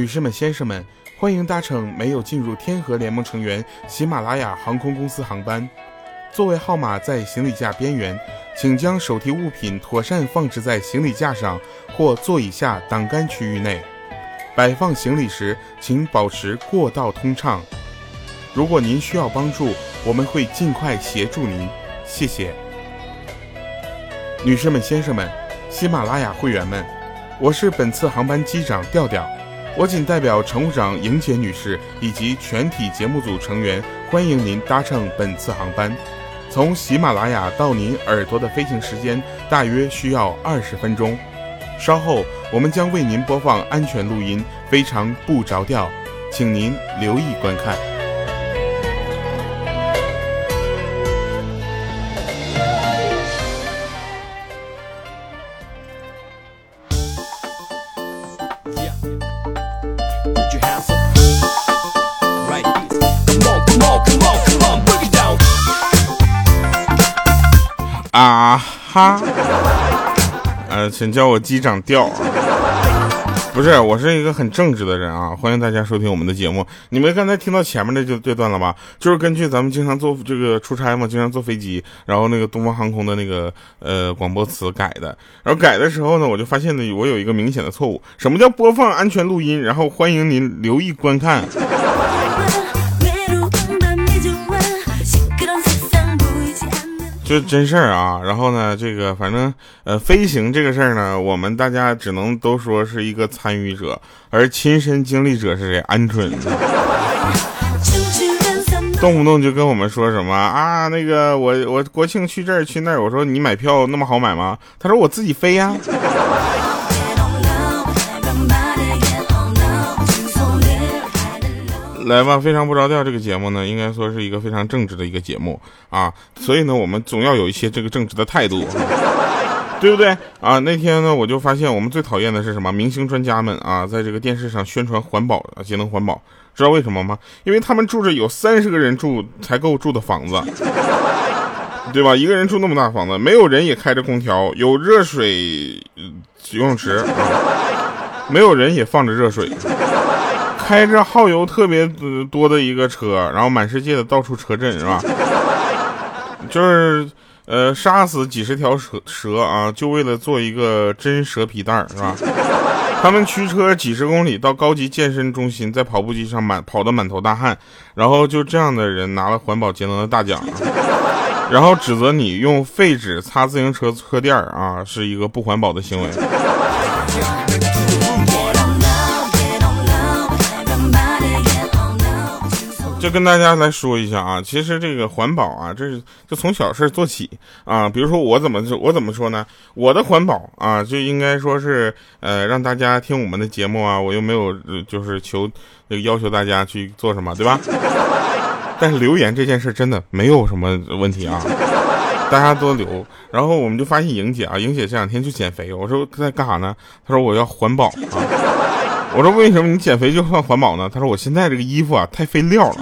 女士们、先生们，欢迎搭乘没有进入天河联盟成员喜马拉雅航空公司航班。座位号码在行李架边缘，请将手提物品妥善放置在行李架上或座椅下挡杆区域内。摆放行李时，请保持过道通畅。如果您需要帮助，我们会尽快协助您。谢谢。女士们、先生们，喜马拉雅会员们，我是本次航班机长调调。我仅代表乘务长莹姐女士以及全体节目组成员，欢迎您搭乘本次航班。从喜马拉雅到您耳朵的飞行时间大约需要二十分钟。稍后我们将为您播放安全录音，非常不着调，请您留意观看。哈，呃，请叫我机长调。不是，我是一个很正直的人啊！欢迎大家收听我们的节目。你们刚才听到前面的就这段了吧？就是根据咱们经常坐这个出差嘛，经常坐飞机，然后那个东方航空的那个呃广播词改的。然后改的时候呢，我就发现呢，我有一个明显的错误。什么叫播放安全录音？然后欢迎您留意观看。就真事儿啊，然后呢，这个反正呃，飞行这个事儿呢，我们大家只能都说是一个参与者，而亲身经历者是谁？鹌鹑，动不动就跟我们说什么啊，那个我我国庆去这儿去那儿，我说你买票那么好买吗？他说我自己飞呀。来吧，非常不着调。这个节目呢，应该说是一个非常正直的一个节目啊，所以呢，我们总要有一些这个正直的态度，对不对啊？那天呢，我就发现我们最讨厌的是什么？明星专家们啊，在这个电视上宣传环保啊，节能环保，知道为什么吗？因为他们住着有三十个人住才够住的房子，对吧？一个人住那么大房子，没有人也开着空调，有热水游泳池，没有人也放着热水。开着耗油特别多的一个车，然后满世界的到处车震是吧？就是呃杀死几十条蛇蛇啊，就为了做一个真蛇皮袋是吧？他们驱车几十公里到高级健身中心，在跑步机上满跑得满头大汗，然后就这样的人拿了环保节能的大奖，然后指责你用废纸擦自行车车垫啊，是一个不环保的行为。就跟大家来说一下啊，其实这个环保啊，这是就从小事做起啊。比如说我怎么我怎么说呢？我的环保啊，就应该说是呃，让大家听我们的节目啊，我又没有就是求要求大家去做什么，对吧？但是留言这件事真的没有什么问题啊，大家多留。然后我们就发现莹姐啊，莹姐这两天去减肥，我说在干啥呢？她说我要环保啊。我说为什么你减肥就算环保呢？他说我现在这个衣服啊太费料了。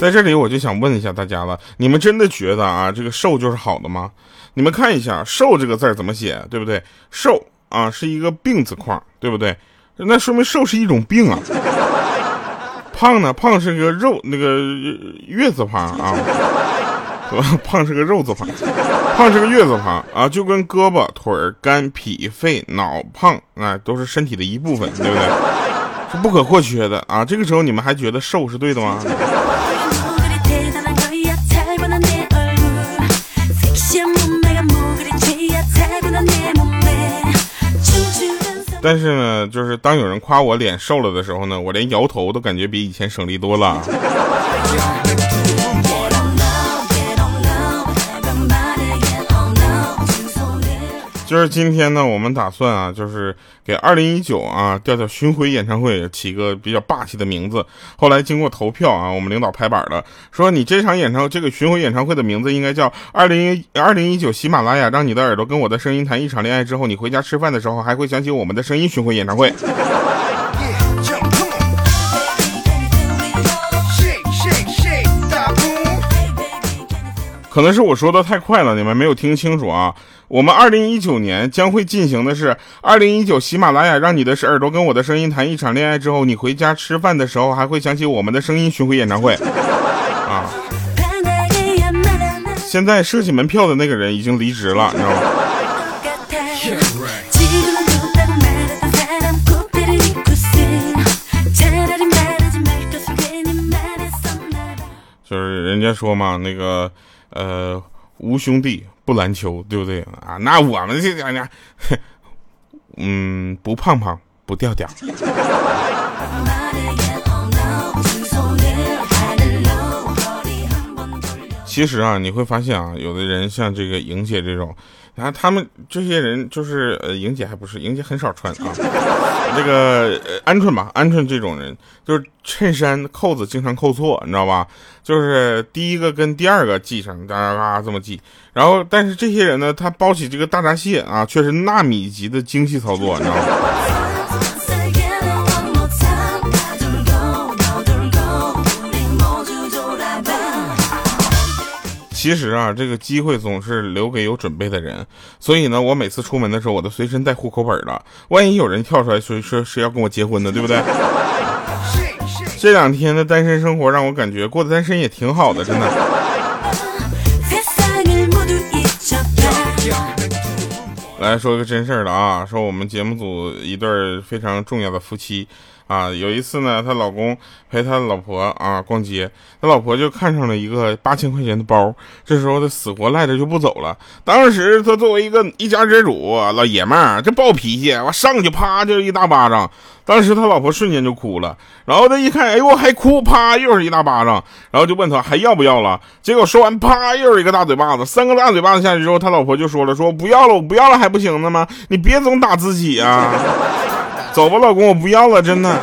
在这里我就想问一下大家了，你们真的觉得啊这个瘦就是好的吗？你们看一下瘦这个字怎么写，对不对？瘦啊是一个病字框，对不对？那说明瘦是一种病啊。胖呢，胖是个肉那个月字旁啊。胖是个肉字旁，胖是个月字旁啊，就跟胳膊、腿、肝、脾、肺、脑胖啊，都是身体的一部分，对不对？是不可或缺的啊。这个时候你们还觉得瘦是对的吗？但是呢，就是当有人夸我脸瘦了的时候呢，我连摇头都感觉比以前省力多了。就是今天呢，我们打算啊，就是给二零一九啊调调巡回演唱会起个比较霸气的名字。后来经过投票啊，我们领导拍板了，说你这场演唱这个巡回演唱会的名字应该叫二零二零一九喜马拉雅，让你的耳朵跟我的声音谈一场恋爱之后，你回家吃饭的时候还会想起我们的声音巡回演唱会。可能是我说的太快了，你们没有听清楚啊。我们二零一九年将会进行的是二零一九喜马拉雅让你的耳朵跟我的声音谈一场恋爱之后，你回家吃饭的时候还会想起我们的声音巡回演唱会啊。现在设计门票的那个人已经离职了，你知道吗？就是人家说嘛，那个呃，无兄弟不篮球，对不对啊？那我们这讲讲，嗯，不胖胖不掉掉。其实啊，你会发现啊，有的人像这个莹姐这种，然后他们这些人就是呃，莹姐还不是，莹姐很少穿啊。这个鹌鹑吧，鹌鹑这种人就是衬衫扣子经常扣错，你知道吧？就是第一个跟第二个系上，嘎嘎嘎这么系。然后，但是这些人呢，他包起这个大闸蟹啊，却是纳米级的精细操作，你知道吗？其实啊，这个机会总是留给有准备的人，所以呢，我每次出门的时候，我都随身带户口本了，万一有人跳出来说说是要跟我结婚的，对不对？这两天的单身生活让我感觉过的单身也挺好的，真的。来说个真事儿了啊，说我们节目组一对非常重要的夫妻。啊，有一次呢，她老公陪他老婆啊逛街，他老婆就看上了一个八千块钱的包，这时候他死活赖着就不走了。当时他作为一个一家之主，老爷们儿，这暴脾气，我上去啪就一大巴掌。当时他老婆瞬间就哭了，然后他一看，哎呦还哭，啪又是一大巴掌，然后就问他还要不要了。结果说完，啪又是一个大嘴巴子，三个大嘴巴子下去之后，他老婆就说了，说不要了，我不要了还不行呢吗？你别总打自己啊。走吧，老公，我不要了，真的。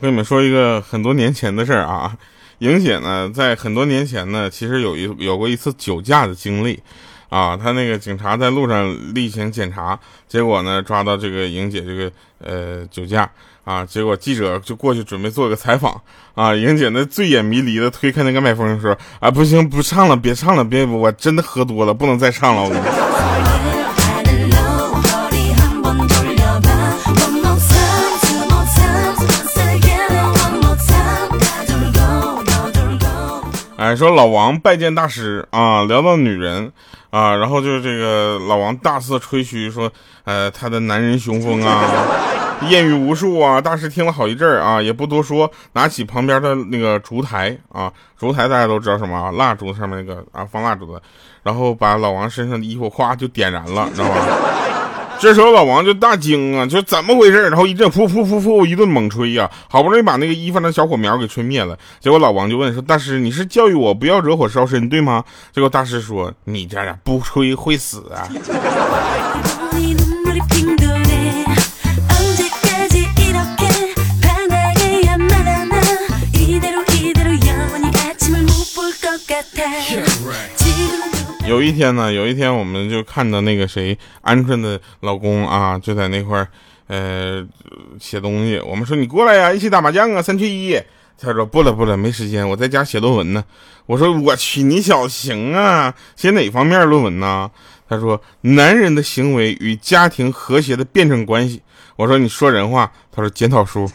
跟你们说一个很多年前的事儿啊，莹姐呢，在很多年前呢，其实有一有过一次酒驾的经历。啊，他那个警察在路上例行检查，结果呢抓到这个莹姐这个呃酒驾啊，结果记者就过去准备做个采访啊，莹姐那醉眼迷离的推开那个麦克风说啊不行不唱了别唱了别我真的喝多了不能再唱了我。哎，说老王拜见大师啊，聊到女人啊，然后就是这个老王大肆吹嘘说，呃，他的男人雄风啊，艳遇无数啊。大师听了好一阵儿啊，也不多说，拿起旁边的那个烛台啊，烛台大家都知道什么啊，蜡烛上面那个啊放蜡烛的，然后把老王身上的衣服哗就点燃了，知道吧？这时候老王就大惊啊，就怎么回事？然后一阵噗噗噗噗一顿猛吹呀，好不容易把那个衣服的小火苗给吹灭了。结果老王就问说：“大师，你是教育我不要惹火烧身，对吗？”结果大师说：“你这样不吹会死啊。”有一天呢，有一天我们就看到那个谁，鹌鹑的老公啊，就在那块儿，呃，写东西。我们说你过来呀，一起打麻将啊，三缺一。他说不了不了，没时间，我在家写论文呢。我说我去，你小行啊，写哪方面论文呢？他说男人的行为与家庭和谐的辩证关系。我说你说人话。他说检讨书。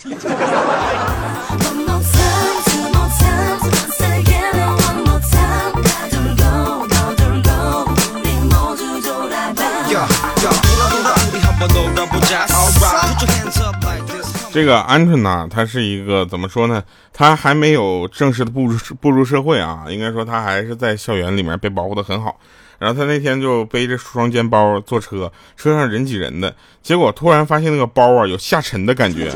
这个鹌鹑呢，它是一个怎么说呢？他还没有正式的步入步入社会啊，应该说他还是在校园里面被保护的很好。然后他那天就背着双肩包坐车，车上人挤人的，结果突然发现那个包啊有下沉的感觉，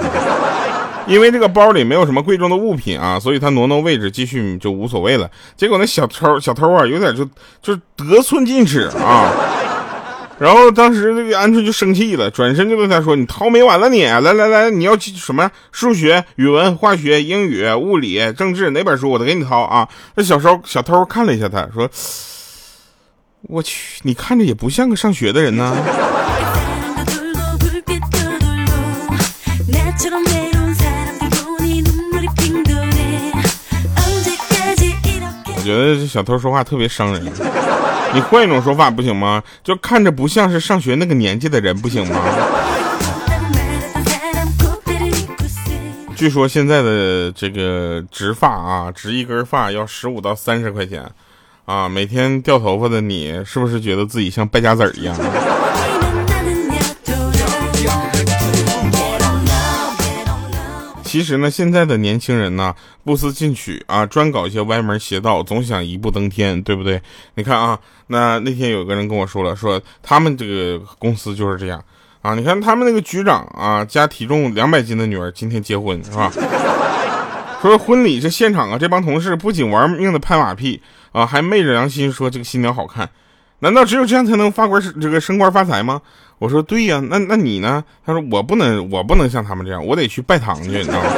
因为这个包里没有什么贵重的物品啊，所以他挪挪位置继续就无所谓了。结果那小偷小偷啊有点就就得寸进尺啊。然后当时那个鹌鹑就生气了，转身就跟他说：“你掏没完了你！来来来，你要什么数学、语文、化学、英语、物理、政治哪本书我都给你掏啊！”那小时候小偷看了一下他说：“我去，你看着也不像个上学的人呢。觉得这小偷说话特别伤人。你换一种说法不行吗？就看着不像是上学那个年纪的人，不行吗？据说现在的这个植发啊，植一根发要十五到三十块钱，啊，每天掉头发的你，是不是觉得自己像败家子儿一样？其实呢，现在的年轻人呢，不思进取啊，专搞一些歪门邪道，总想一步登天，对不对？你看啊，那那天有个人跟我说了，说他们这个公司就是这样啊。你看他们那个局长啊，加体重两百斤的女儿今天结婚是吧？说婚礼这现场啊，这帮同事不仅玩命的拍马屁啊，还昧着良心说这个新娘好看。难道只有这样才能发官这个升官发财吗？我说对呀，那那你呢？他说我不能，我不能像他们这样，我得去拜堂去，你知道吗？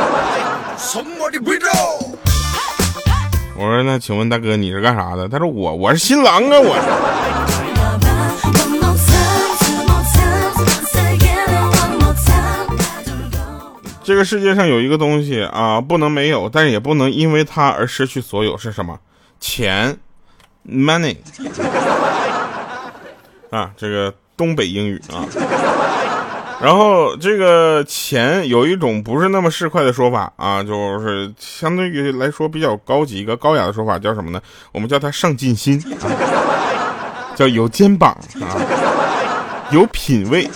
我说那请问大哥你是干啥的？他说我我是新郎啊，我。这个世界上有一个东西啊，不能没有，但是也不能因为它而失去所有，是什么？钱，money。啊，这个东北英语啊，然后这个钱有一种不是那么市侩的说法啊，就是相对于来说比较高级一个高雅的说法叫什么呢？我们叫它上进心，啊，叫有肩膀啊，有品位。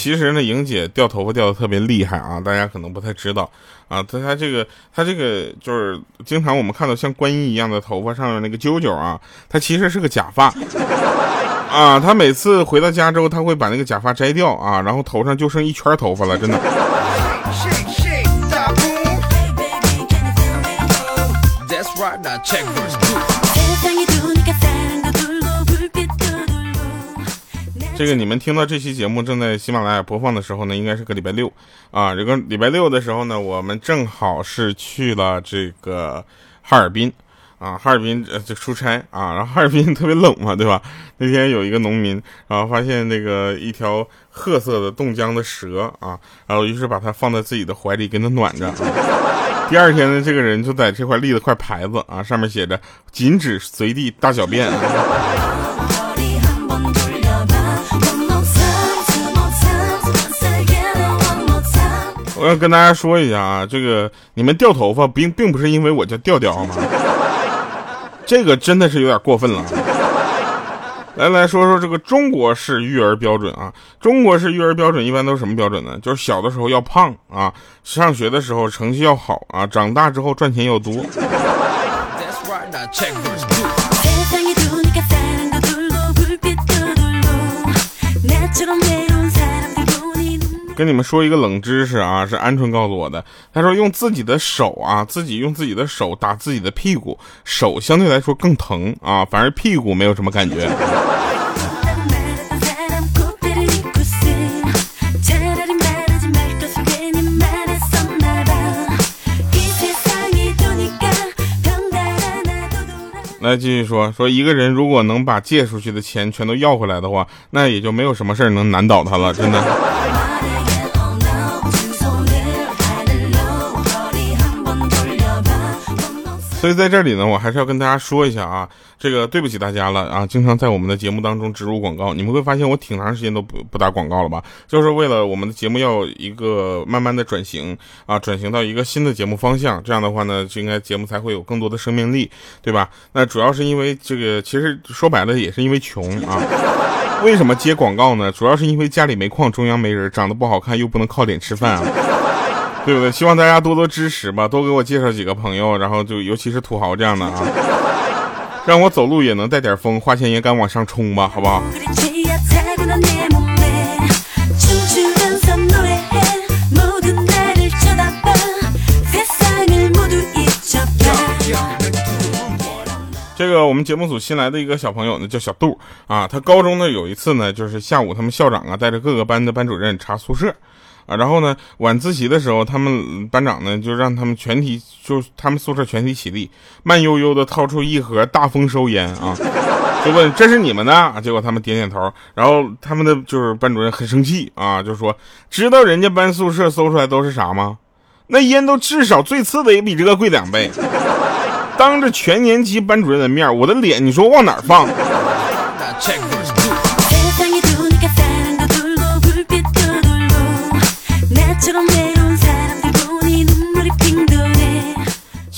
其实呢，莹姐掉头发掉的特别厉害啊，大家可能不太知道啊。她她这个她这个就是经常我们看到像观音一样的头发上面那个揪揪啊，它其实是个假发 啊。她每次回到家之后，她会把那个假发摘掉啊，然后头上就剩一圈头发了，真的。这个你们听到这期节目正在喜马拉雅播放的时候呢，应该是个礼拜六啊。这个礼拜六的时候呢，我们正好是去了这个哈尔滨啊，哈尔滨就出差啊。然后哈尔滨特别冷嘛，对吧？那天有一个农民，然后发现那个一条褐色的冻僵的蛇啊，然后于是把它放在自己的怀里，给它暖着。第二天呢，这个人就在这块立了块牌子啊，上面写着“禁止随地大小便”。我要跟大家说一下啊，这个你们掉头发并并不是因为我叫调调好吗？这个真的是有点过分了。来来说说这个中国式育儿标准啊，中国式育儿标准一般都是什么标准呢？就是小的时候要胖啊，上学的时候成绩要好啊，长大之后赚钱要多。跟你们说一个冷知识啊，是鹌鹑告诉我的。他说用自己的手啊，自己用自己的手打自己的屁股，手相对来说更疼啊，反而屁股没有什么感觉。来继续说说，一个人如果能把借出去的钱全都要回来的话，那也就没有什么事儿能难倒他了，真的。所以在这里呢，我还是要跟大家说一下啊，这个对不起大家了啊，经常在我们的节目当中植入广告，你们会发现我挺长时间都不不打广告了吧？就是为了我们的节目要一个慢慢的转型啊，转型到一个新的节目方向，这样的话呢，就应该节目才会有更多的生命力，对吧？那主要是因为这个，其实说白了也是因为穷啊。为什么接广告呢？主要是因为家里煤矿，中央没人，长得不好看，又不能靠脸吃饭啊。对不对？希望大家多多支持吧，多给我介绍几个朋友，然后就尤其是土豪这样的啊，让我走路也能带点风，花钱也敢往上冲吧，好不好？这个我们节目组新来的一个小朋友呢，叫小杜啊，他高中呢有一次呢，就是下午他们校长啊带着各个班的班主任查宿舍。啊。然后呢，晚自习的时候，他们班长呢就让他们全体，就他们宿舍全体起立，慢悠悠的掏出一盒大丰收烟啊，就问这是你们的？结果他们点点头。然后他们的就是班主任很生气啊，就说知道人家班宿舍搜出来都是啥吗？那烟都至少最次的也比这个贵两倍。当着全年级班主任的面，我的脸你说往哪放？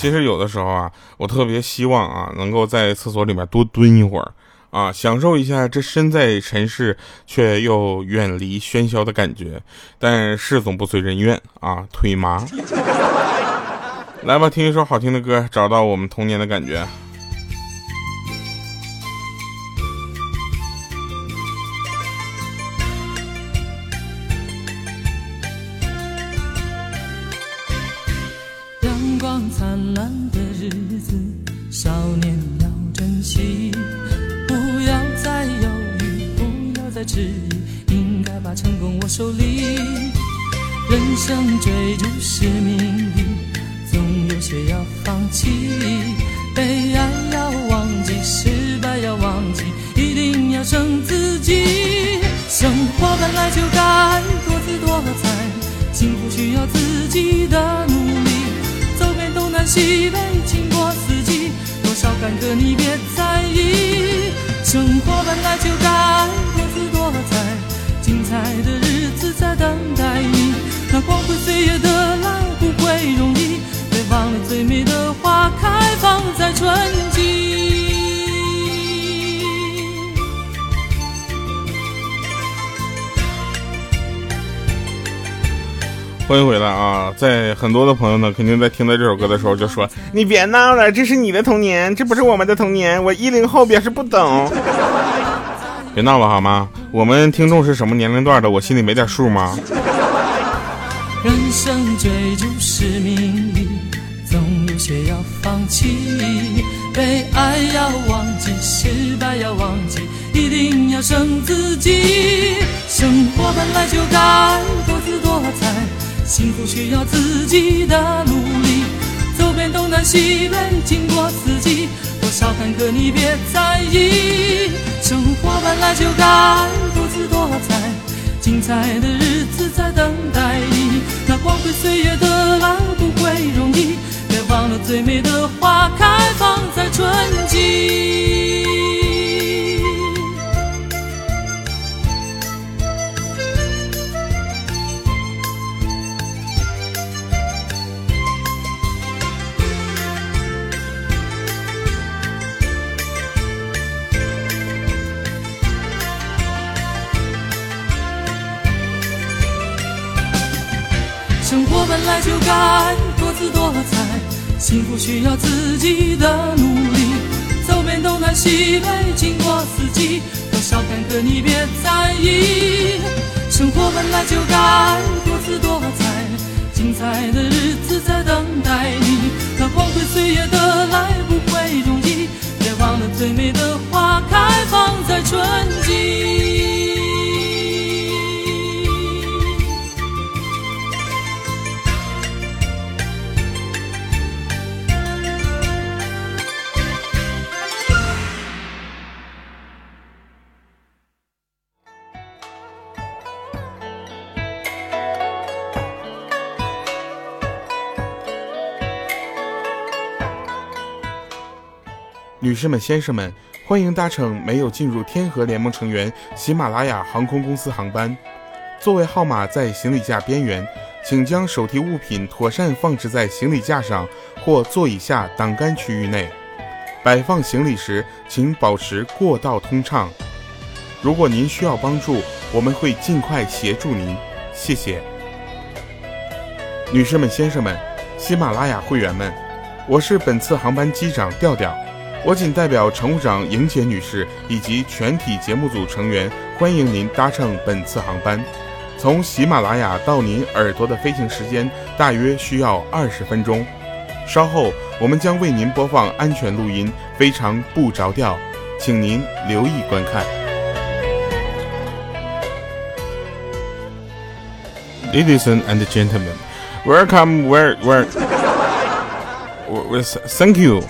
其实有的时候啊，我特别希望啊，能够在厕所里面多蹲一会儿啊，享受一下这身在尘世却又远离喧嚣的感觉。但事总不随人愿啊，腿麻。来吧，听一首好听的歌，找到我们童年的感觉。一定要胜自己。生活本来就该多姿多彩，幸福需要自己的努力。走遍东南西北经过四季，多少坎坷你别在意。生活本来就该多姿多彩，精彩的日子在等待你。那光辉岁月的来不会容易，别忘了最美的花开放在春季。欢迎回来啊！在很多的朋友呢，肯定在听到这首歌的时候就说：“你别闹了，这是你的童年，这不是我们的童年。”我一零后表示不懂。别闹了好吗？我们听众是什么年龄段的？我心里没点数吗？人生追逐使命里，总有些要放弃，被爱要忘记，失败要忘记，一定要胜自己。生活本来就该多姿多彩。幸福需要自己的努力，走遍东南西北，经过四季，多少坎坷你别在意。生活本来就该多姿多彩，精彩的日子在等待你。那光辉岁月的来不会容易，别忘了最美的花开放在春季。本来就该多姿多彩，幸福需要自己的努力。走遍东南西北，经过四季，多少坎坷你别在意。生活本来就该多姿多彩，精彩的日子在等待你。那光辉岁月的来不会容易，别忘了最美的花开放在春季。女士们、先生们，欢迎搭乘没有进入天河联盟成员喜马拉雅航空公司航班。座位号码在行李架边缘，请将手提物品妥善放置在行李架上或座椅下挡杆区域内。摆放行李时，请保持过道通畅。如果您需要帮助，我们会尽快协助您。谢谢。女士们、先生们，喜马拉雅会员们，我是本次航班机长调调。我仅代表乘务长莹姐女士以及全体节目组成员，欢迎您搭乘本次航班。从喜马拉雅到您耳朵的飞行时间大约需要二十分钟。稍后我们将为您播放安全录音，非常不着调，请您留意观看。Ladies and gentlemen, welcome, where, where, where, thank you.